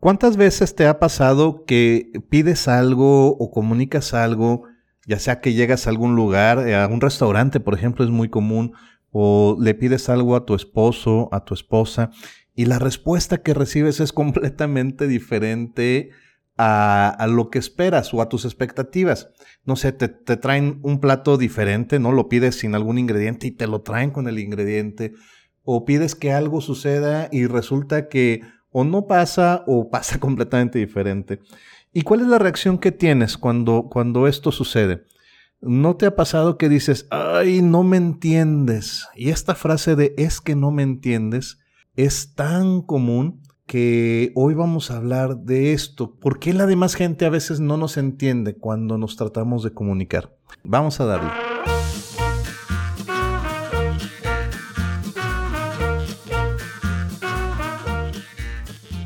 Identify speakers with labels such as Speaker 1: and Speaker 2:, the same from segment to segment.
Speaker 1: ¿Cuántas veces te ha pasado que pides algo o comunicas algo, ya sea que llegas a algún lugar, eh, a un restaurante, por ejemplo, es muy común, o le pides algo a tu esposo, a tu esposa, y la respuesta que recibes es completamente diferente a, lo que esperas o a tus expectativas. No sé, te, te, traen un plato diferente, ¿no? Lo pides sin algún ingrediente y te lo traen con el ingrediente. O pides que algo suceda y resulta que o no pasa o pasa completamente diferente. ¿Y cuál es la reacción que tienes cuando, cuando esto sucede? ¿No te ha pasado que dices, ay, no me entiendes? Y esta frase de es que no me entiendes es tan común que hoy vamos a hablar de esto. ¿Por qué la demás gente a veces no nos entiende cuando nos tratamos de comunicar? Vamos a darle.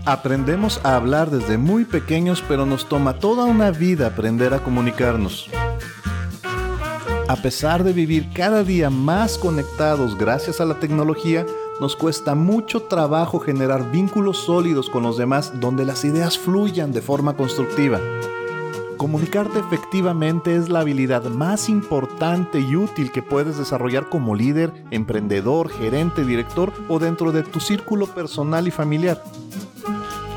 Speaker 1: Aprendemos a hablar desde muy pequeños, pero nos toma toda una vida aprender a comunicarnos. A pesar de vivir cada día más conectados gracias a la tecnología, nos cuesta mucho trabajo generar vínculos sólidos con los demás donde las ideas fluyan de forma constructiva. Comunicarte efectivamente es la habilidad más importante y útil que puedes desarrollar como líder, emprendedor, gerente, director o dentro de tu círculo personal y familiar.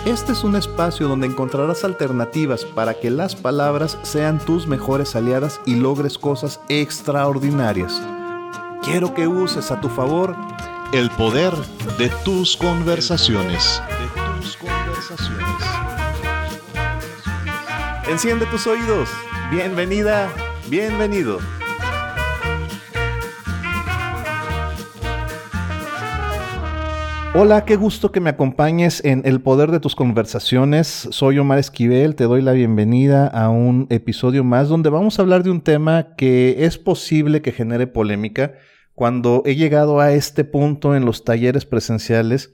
Speaker 1: Este es un espacio donde encontrarás alternativas para que las palabras sean tus mejores aliadas y logres cosas extraordinarias. Quiero que uses a tu favor el poder de tus conversaciones. De tus conversaciones. Enciende tus oídos. Bienvenida, bienvenido. Hola, qué gusto que me acompañes en El Poder de tus Conversaciones. Soy Omar Esquivel, te doy la bienvenida a un episodio más donde vamos a hablar de un tema que es posible que genere polémica. Cuando he llegado a este punto en los talleres presenciales,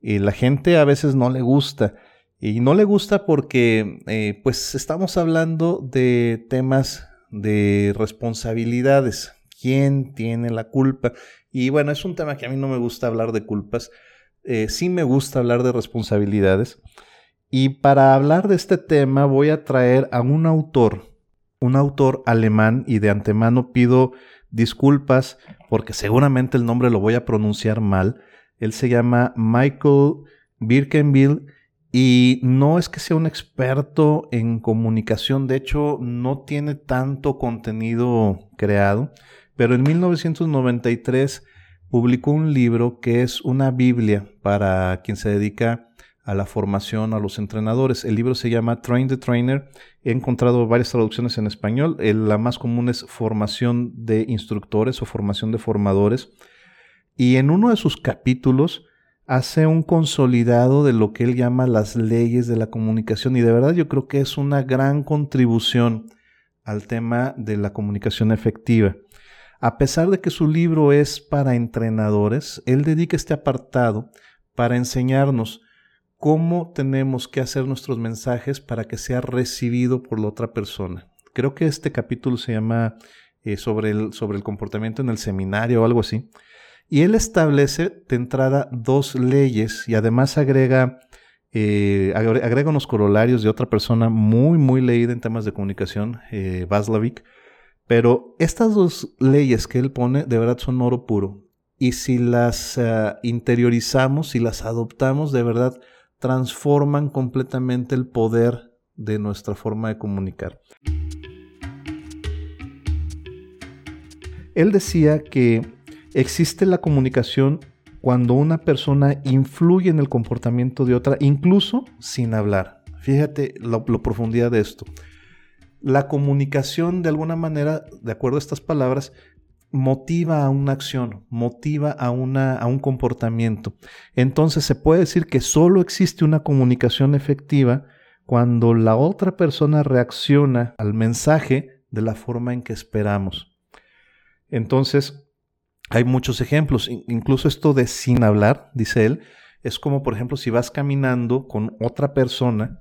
Speaker 1: y la gente a veces no le gusta. Y no le gusta porque eh, pues estamos hablando de temas de responsabilidades. ¿Quién tiene la culpa? Y bueno, es un tema que a mí no me gusta hablar de culpas, eh, sí me gusta hablar de responsabilidades. Y para hablar de este tema voy a traer a un autor, un autor alemán, y de antemano pido disculpas porque seguramente el nombre lo voy a pronunciar mal. Él se llama Michael Birkenbill y no es que sea un experto en comunicación, de hecho no tiene tanto contenido creado, pero en 1993 publicó un libro que es una Biblia para quien se dedica a la formación a los entrenadores. El libro se llama Train the Trainer. He encontrado varias traducciones en español. La más común es formación de instructores o formación de formadores. Y en uno de sus capítulos hace un consolidado de lo que él llama las leyes de la comunicación. Y de verdad yo creo que es una gran contribución al tema de la comunicación efectiva. A pesar de que su libro es para entrenadores, él dedica este apartado para enseñarnos cómo tenemos que hacer nuestros mensajes para que sea recibido por la otra persona. Creo que este capítulo se llama eh, sobre, el, sobre el comportamiento en el seminario o algo así. Y él establece de entrada dos leyes y además agrega, eh, agrega unos corolarios de otra persona muy, muy leída en temas de comunicación, eh, pero estas dos leyes que él pone de verdad son oro puro. Y si las eh, interiorizamos, si las adoptamos, de verdad transforman completamente el poder de nuestra forma de comunicar. Él decía que existe la comunicación cuando una persona influye en el comportamiento de otra, incluso sin hablar. Fíjate la profundidad de esto la comunicación de alguna manera, de acuerdo a estas palabras, motiva a una acción, motiva a, una, a un comportamiento. Entonces se puede decir que solo existe una comunicación efectiva cuando la otra persona reacciona al mensaje de la forma en que esperamos. Entonces, hay muchos ejemplos, incluso esto de sin hablar, dice él, es como por ejemplo si vas caminando con otra persona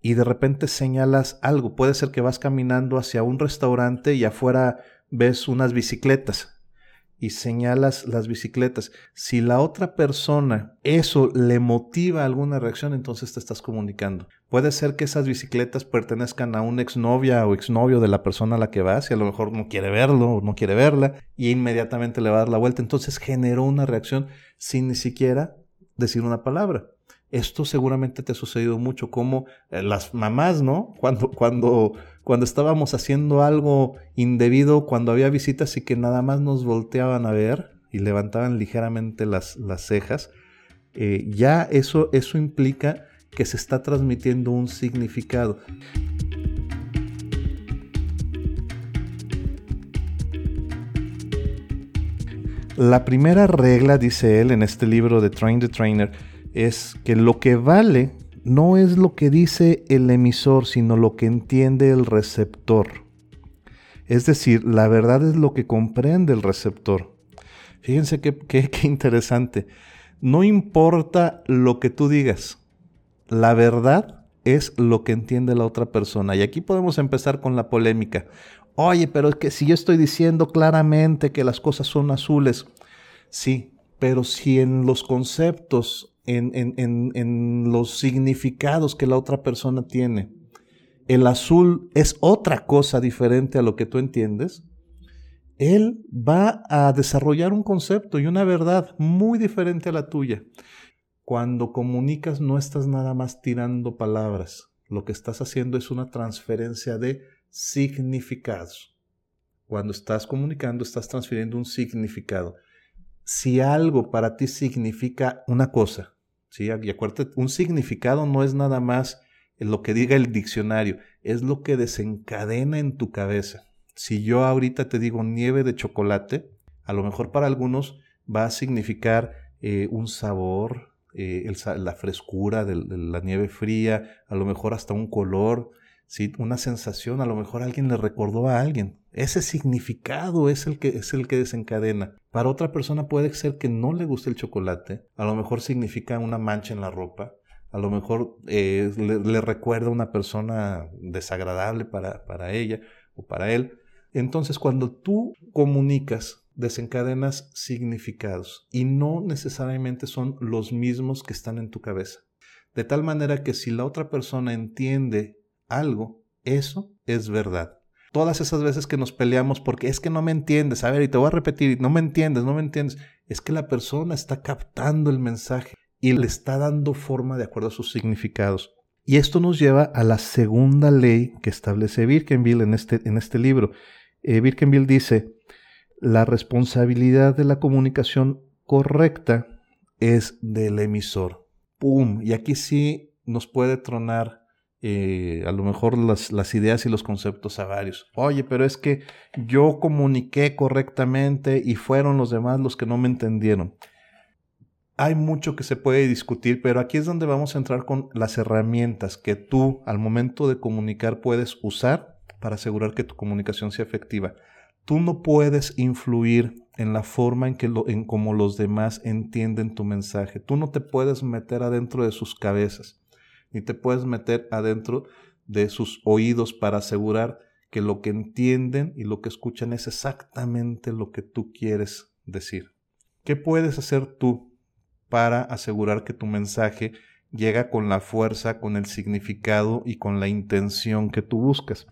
Speaker 1: y de repente señalas algo. Puede ser que vas caminando hacia un restaurante y afuera ves unas bicicletas. y señalas las bicicletas. Si la otra persona eso le motiva alguna reacción, entonces te estás comunicando. Puede ser que esas bicicletas pertenezcan a una exnovia o exnovio de la persona a la que vas y a lo mejor no quiere verlo o no quiere verla y inmediatamente le va a dar la vuelta. Entonces generó una reacción sin ni siquiera decir una palabra. Esto seguramente te ha sucedido mucho, como eh, las mamás, ¿no? Cuando, cuando, cuando estábamos haciendo algo indebido, cuando había visitas y que nada más nos volteaban a ver y levantaban ligeramente las, las cejas, eh, ya eso, eso implica que se está transmitiendo un significado. La primera regla, dice él en este libro de Train the Trainer, es que lo que vale no es lo que dice el emisor, sino lo que entiende el receptor. Es decir, la verdad es lo que comprende el receptor. Fíjense qué, qué, interesante. No importa lo que tú digas, la verdad es lo que entiende la otra persona. Y aquí podemos empezar con la polémica. Oye, pero es que si yo estoy diciendo claramente que las cosas son azules, sí, pero si en los conceptos en, los significados que la otra persona tiene. El azul es otra cosa diferente a lo que tú entiendes. Él va a desarrollar un concepto y una verdad muy diferente a la tuya. Cuando comunicas no estás nada más tirando palabras. Lo que estás haciendo es una transferencia de significados. Cuando estás comunicando estás transfiriendo un significado. Si algo para ti significa una cosa ¿sí? Y acuérdate, un significado no es nada más lo que diga el diccionario, es lo que desencadena en tu cabeza. Si yo ahorita te digo nieve de chocolate, a lo mejor para algunos va a significar eh, un sabor, eh, la frescura de, la nieve fría, a lo mejor hasta un color, ¿sí? una sensación, a lo mejor alguien le recordó a alguien. Ese significado es el que es el que desencadena. Para otra persona puede ser que no le guste el chocolate, a lo mejor significa una mancha en la ropa, a lo mejor eh, le, recuerda a una persona desagradable para, para ella o para él. Entonces, cuando tú comunicas, desencadenas significados y no necesariamente son los mismos que están en tu cabeza. De tal manera que si la otra persona entiende algo, eso es verdad todas esas veces que nos peleamos porque es que no me entiendes, a ver, y te voy a repetir, no me entiendes, no me entiendes, es que la persona está captando el mensaje y le está dando forma de acuerdo a sus significados. Y esto nos lleva a la segunda ley que establece Birkenbill en este, en este libro. Eh, Birkenbill dice, la responsabilidad de la comunicación correcta es del emisor. ¡Pum! Y aquí sí nos puede tronar eh, a lo mejor las, ideas y los conceptos a varios. Oye, pero es que yo comuniqué correctamente y fueron los demás los que no me entendieron. Hay mucho que se puede discutir, pero aquí es donde vamos a entrar con las herramientas que tú al momento de comunicar puedes usar para asegurar que tu comunicación sea efectiva. Tú no puedes influir en la forma en que en cómo los demás entienden tu mensaje. Tú no te puedes meter adentro de sus cabezas ni te puedes meter adentro de sus oídos para asegurar que lo que entienden y lo que escuchan es exactamente lo que tú quieres decir. ¿Qué puedes hacer tú para asegurar que tu mensaje llega con la fuerza, con el significado y con la intención que tú buscas?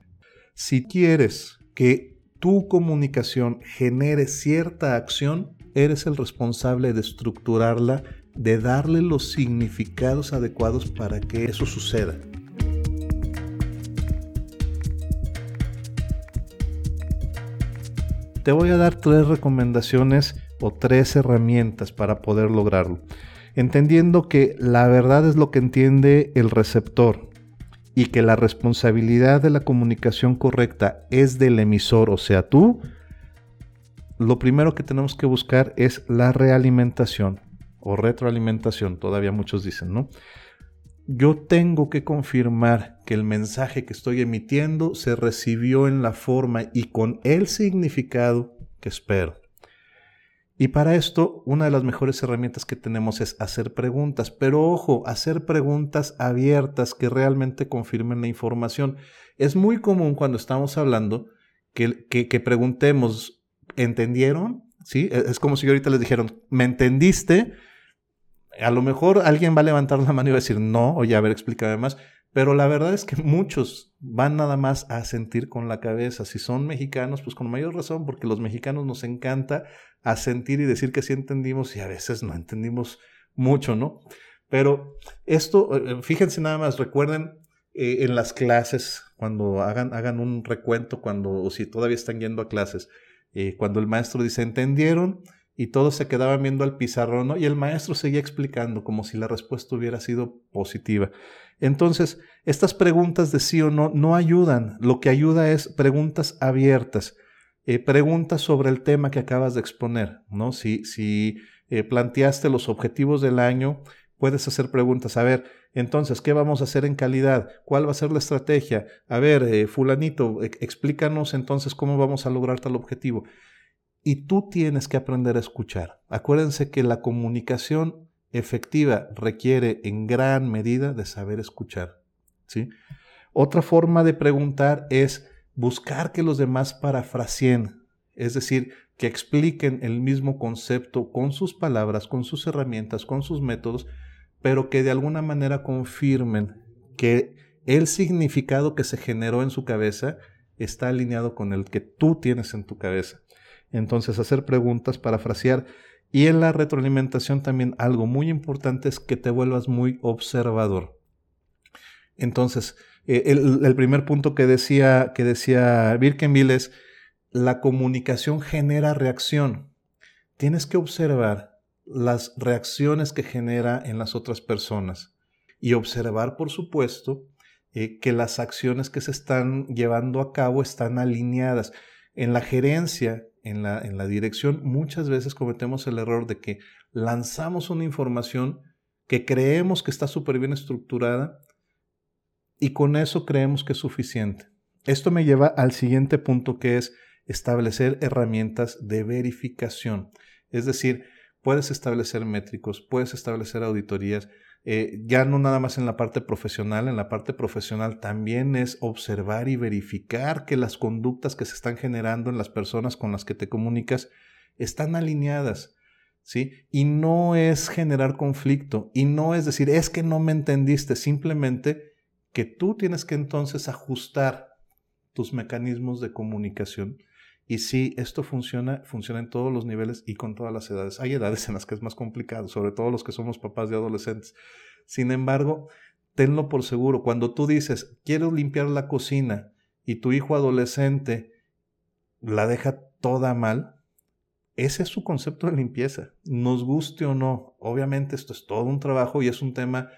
Speaker 1: Si quieres que tu comunicación genere cierta acción, eres el responsable de estructurarla de darle los significados adecuados para que eso suceda. Te voy a dar tres recomendaciones o tres herramientas para poder lograrlo. Entendiendo que la verdad es lo que entiende el receptor y que la responsabilidad de la comunicación correcta es del emisor, o sea, tú, lo primero que tenemos que buscar es la realimentación o retroalimentación, todavía muchos dicen, ¿no? Yo tengo que confirmar que el mensaje que estoy emitiendo se recibió en la forma y con el significado que espero. Y para esto, una de las mejores herramientas que tenemos es hacer preguntas, pero ojo, hacer preguntas abiertas que realmente confirmen la información. Es muy común cuando estamos hablando que, que, preguntemos, ¿entendieron? ¿sí? Es como si ahorita les dijeron, ¿me entendiste? A lo mejor alguien va a levantar la mano y va a decir, no, oye, a ver, explícame más. Pero la verdad es que muchos van nada más a sentir con la cabeza. Si son mexicanos, pues con mayor razón, porque los mexicanos nos encanta a sentir y decir que sí entendimos y a veces no entendimos mucho, ¿no? Pero esto, eh, fíjense nada más, recuerden eh, en las clases, cuando hagan, hagan un recuento, cuando, o si todavía están yendo a clases, eh, cuando el maestro dice, ¿entendieron? Y todos se quedaban viendo al pizarrón, ¿no? Y el maestro seguía explicando como si la respuesta hubiera sido positiva. Entonces, estas preguntas de sí o no no ayudan. Lo que ayuda es preguntas abiertas, eh, preguntas sobre el tema que acabas de exponer, ¿no? Si, si planteaste los objetivos del año, puedes hacer preguntas. A ver, entonces, ¿qué vamos a hacer en calidad? ¿Cuál va a ser la estrategia? A ver, eh, fulanito, explícanos entonces cómo vamos a lograr tal objetivo. Y tú tienes que aprender a escuchar. Acuérdense que la comunicación efectiva requiere en gran medida de saber escuchar. ¿sí? Otra forma de preguntar es buscar que los demás parafraseen, es decir, que expliquen el mismo concepto con sus palabras, con sus herramientas, con sus métodos, pero que de alguna manera confirmen que el significado que se generó en su cabeza está alineado con el que tú tienes en tu cabeza. Entonces, hacer preguntas, parafrasear. Y en la retroalimentación también algo muy importante es que te vuelvas muy observador. Entonces, eh, el, primer punto que decía, que decía es, la comunicación genera reacción. Tienes que observar las reacciones que genera en las otras personas y observar, por supuesto, eh, que las acciones que se están llevando a cabo están alineadas. En la gerencia, en la, en la dirección, muchas veces cometemos el error de que lanzamos una información que creemos que está súper bien estructurada y con eso creemos que es suficiente. Esto me lleva al siguiente punto que es establecer herramientas de verificación. Es decir, puedes establecer métricos, puedes establecer auditorías, eh, ya no nada más en la parte profesional, en la parte profesional también es observar y verificar que las conductas que se están generando en las personas con las que te comunicas están alineadas, ¿sí? Y no es generar conflicto, y no es decir, es que no me entendiste, simplemente que tú tienes que entonces ajustar tus mecanismos de comunicación y sí, esto funciona, funciona en todos los niveles y con todas las edades. Hay edades en las que es más complicado, sobre todo los que somos papás de adolescentes. Sin embargo, tenlo por seguro, cuando tú dices, quiero limpiar la cocina y tu hijo adolescente la deja toda mal, ese es su concepto de limpieza, nos guste o no. Obviamente esto es todo un trabajo y es un tema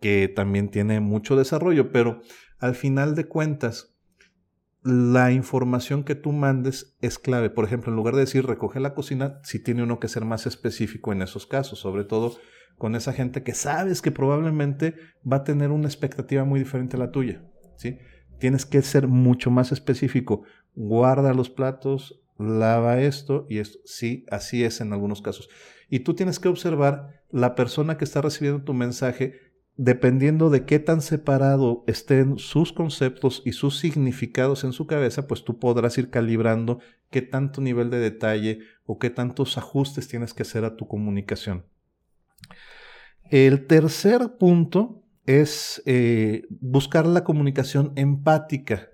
Speaker 1: que también tiene mucho desarrollo, pero al final de cuentas, la información que tú mandes es clave. Por ejemplo, en lugar de decir recoge la cocina, sí tiene uno que ser más específico en esos casos, sobre todo con esa gente que sabes que probablemente va a tener una expectativa muy diferente a la tuya. ¿sí? Tienes que ser mucho más específico. Guarda los platos, lava esto y esto. Sí, así es en algunos casos. Y tú tienes que observar la persona que está recibiendo tu mensaje dependiendo de qué tan separado estén sus conceptos y sus significados en su cabeza, pues tú podrás ir calibrando qué tanto nivel de detalle o qué tantos ajustes tienes que hacer a tu comunicación. El tercer punto es eh, buscar la comunicación empática.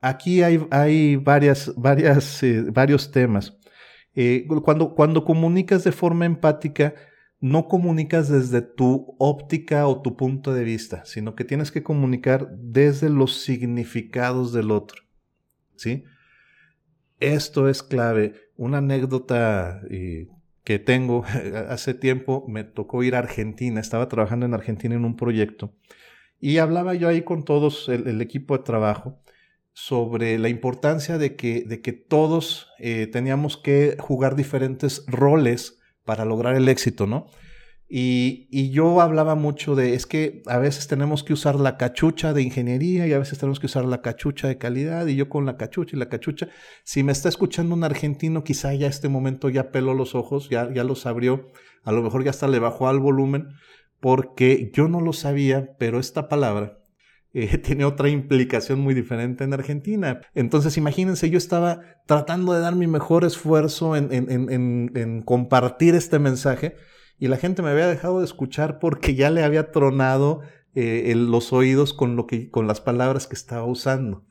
Speaker 1: Aquí hay, hay varias, varias, eh, varios temas. Eh, cuando, cuando comunicas de forma empática, no comunicas desde tu óptica o tu punto de vista, sino que tienes que comunicar desde los significados del otro. ¿Sí? Esto es clave. Una anécdota eh, que tengo, hace tiempo me tocó ir a Argentina, estaba trabajando en Argentina en un proyecto y hablaba yo ahí con todos el, equipo de trabajo sobre la importancia de que, de que todos eh, teníamos que jugar diferentes roles para lograr el éxito, ¿no? Y, yo hablaba mucho de, es que a veces tenemos que usar la cachucha de ingeniería y a veces tenemos que usar la cachucha de calidad y yo con la cachucha y la cachucha. Si me está escuchando un argentino, quizá ya este momento ya peló los ojos, ya, ya los abrió, a lo mejor ya hasta le bajó al volumen, porque yo no lo sabía, pero esta palabra eh, tiene otra implicación muy diferente en Argentina. Entonces, imagínense, yo estaba tratando de dar mi mejor esfuerzo en, compartir este mensaje y la gente me había dejado de escuchar porque ya le había tronado eh, los oídos con, lo que, con las palabras que estaba usando.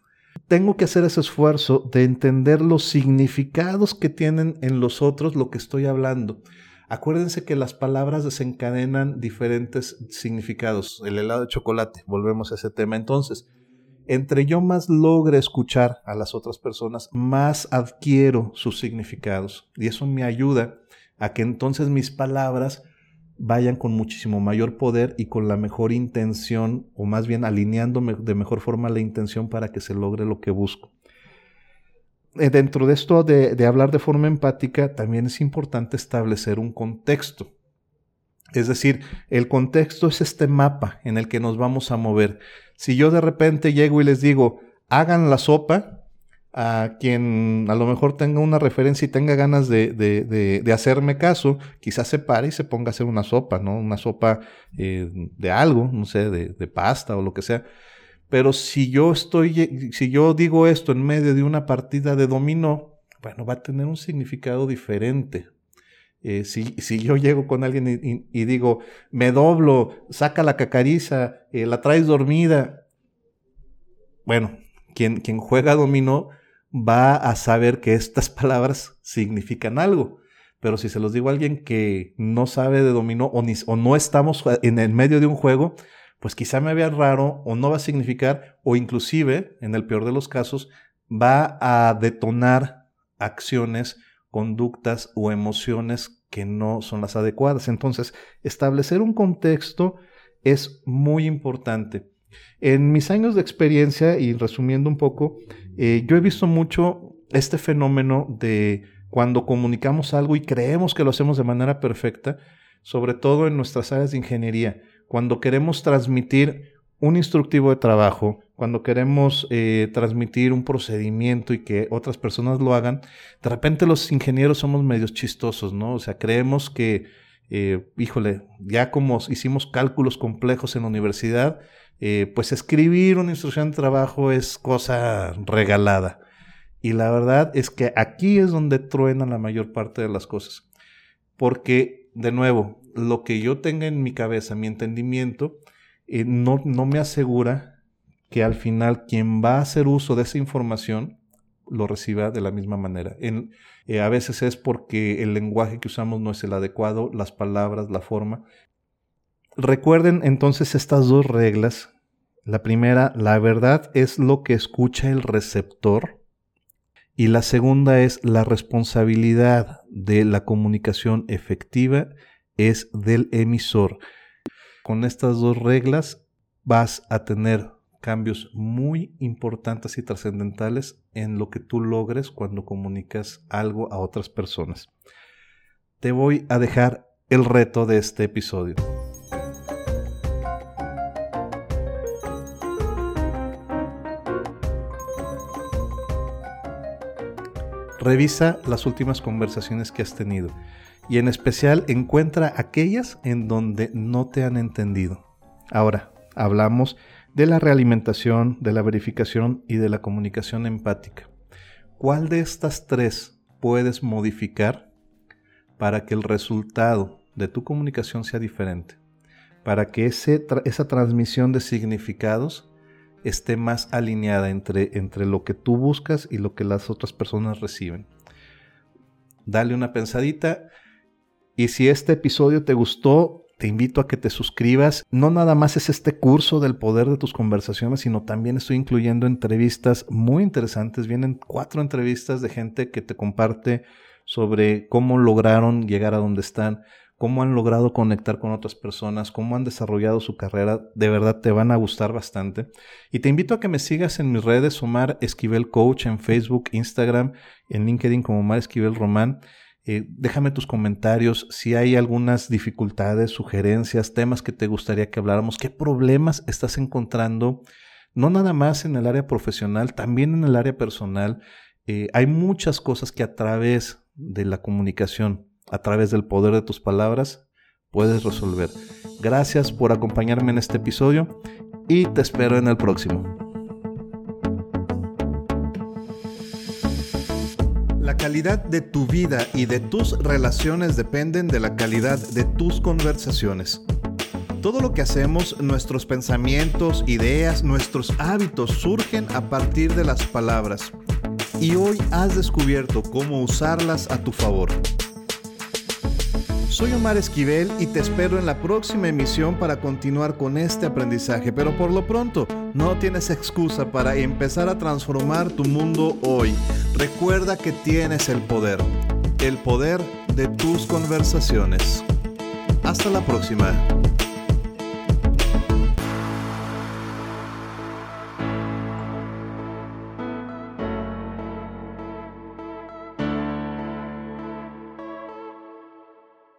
Speaker 1: Tengo que hacer ese esfuerzo de entender los significados que tienen en los otros lo que estoy hablando. Acuérdense que las palabras desencadenan diferentes significados. El helado de chocolate, volvemos a ese tema. Entonces, entre yo más logre escuchar a las otras personas, más adquiero sus significados. Y eso me ayuda a que entonces mis palabras vayan con muchísimo mayor poder y con la mejor intención, o más bien alineándome de mejor forma la intención para que se logre lo que busco. Eh, dentro de esto de, hablar de forma empática, también es importante establecer un contexto. Es decir, el contexto es este mapa en el que nos vamos a mover. Si yo de repente llego y les digo, hagan la sopa, a quien a lo mejor tenga una referencia y tenga ganas de, hacerme caso, quizás se pare y se ponga a hacer una sopa, ¿no? Una sopa eh, de algo, no sé, de pasta o lo que sea. Pero si yo estoy, si yo digo esto en medio de una partida de dominó, bueno, va a tener un significado diferente. Eh, si, si, yo llego con alguien y, digo, me doblo, saca la cacariza, eh, la traes dormida, bueno, quien, quien juega dominó va a saber que estas palabras significan algo. Pero si se los digo a alguien que no sabe de dominó o, ni, o no estamos en el medio de un juego, pues quizá me vea raro o no va a significar, o inclusive, en el peor de los casos, va a detonar acciones, conductas o emociones que no son las adecuadas. Entonces, establecer un contexto es muy importante. En mis años de experiencia, y resumiendo un poco, eh, yo he visto mucho este fenómeno de cuando comunicamos algo y creemos que lo hacemos de manera perfecta, sobre todo en nuestras áreas de ingeniería cuando queremos transmitir un instructivo de trabajo, cuando queremos eh, transmitir un procedimiento y que otras personas lo hagan, de repente los ingenieros somos medios chistosos, ¿no? O sea, creemos que, eh, híjole, ya como hicimos cálculos complejos en la universidad, eh, pues escribir una instrucción de trabajo es cosa regalada. Y la verdad es que aquí es donde truena la mayor parte de las cosas. Porque, de nuevo, lo que yo tenga en mi cabeza, mi entendimiento, eh, no, no me asegura que al final quien va a hacer uso de esa información lo reciba de la misma manera. Eh, a veces es porque el lenguaje que usamos no es el adecuado, las palabras, la forma. Recuerden entonces estas dos reglas. La primera, la verdad es lo que escucha el receptor. Y la segunda es la responsabilidad de la comunicación efectiva es del emisor. Con estas dos reglas vas a tener cambios muy importantes y trascendentales en lo que tú logres cuando comunicas algo a otras personas. Te voy a dejar el reto de este episodio. Revisa las últimas conversaciones que has tenido y en especial encuentra aquellas en donde no te han entendido. Ahora, hablamos de la realimentación, de la verificación y de la comunicación empática. ¿Cuál de estas tres puedes modificar para que el resultado de tu comunicación sea diferente? Para que esa transmisión de significados esté más alineada entre, entre lo que tú buscas y lo que las otras personas reciben. Dale una pensadita y si este episodio te gustó, te invito a que te suscribas. No nada más es este curso del poder de tus conversaciones, sino también estoy incluyendo entrevistas muy interesantes. Vienen cuatro entrevistas de gente que te comparte sobre cómo lograron llegar a donde están, cómo han logrado conectar con otras personas, cómo han desarrollado su carrera, de verdad te van a gustar bastante. Y te invito a que me sigas en mis redes, Omar Esquivel Coach, en Facebook, Instagram, en LinkedIn como Omar Esquivel Román. Eh, déjame tus comentarios si hay algunas dificultades, sugerencias, temas que te gustaría que habláramos, qué problemas estás encontrando, no nada más en el área profesional, también en el área personal. Eh, hay muchas cosas que a través de la comunicación a través del poder de tus palabras puedes resolver. Gracias por acompañarme en este episodio y te espero en el próximo. La calidad de tu vida y de tus relaciones dependen de la calidad de tus conversaciones. Todo lo que hacemos, nuestros pensamientos, ideas, nuestros hábitos surgen a partir de las palabras. Y hoy has descubierto cómo usarlas a tu favor. Soy Omar Esquivel y te espero en la próxima emisión para continuar con este aprendizaje, pero por lo pronto no tienes excusa para empezar a transformar tu mundo hoy. Recuerda que tienes el poder, el poder de tus conversaciones. Hasta la próxima.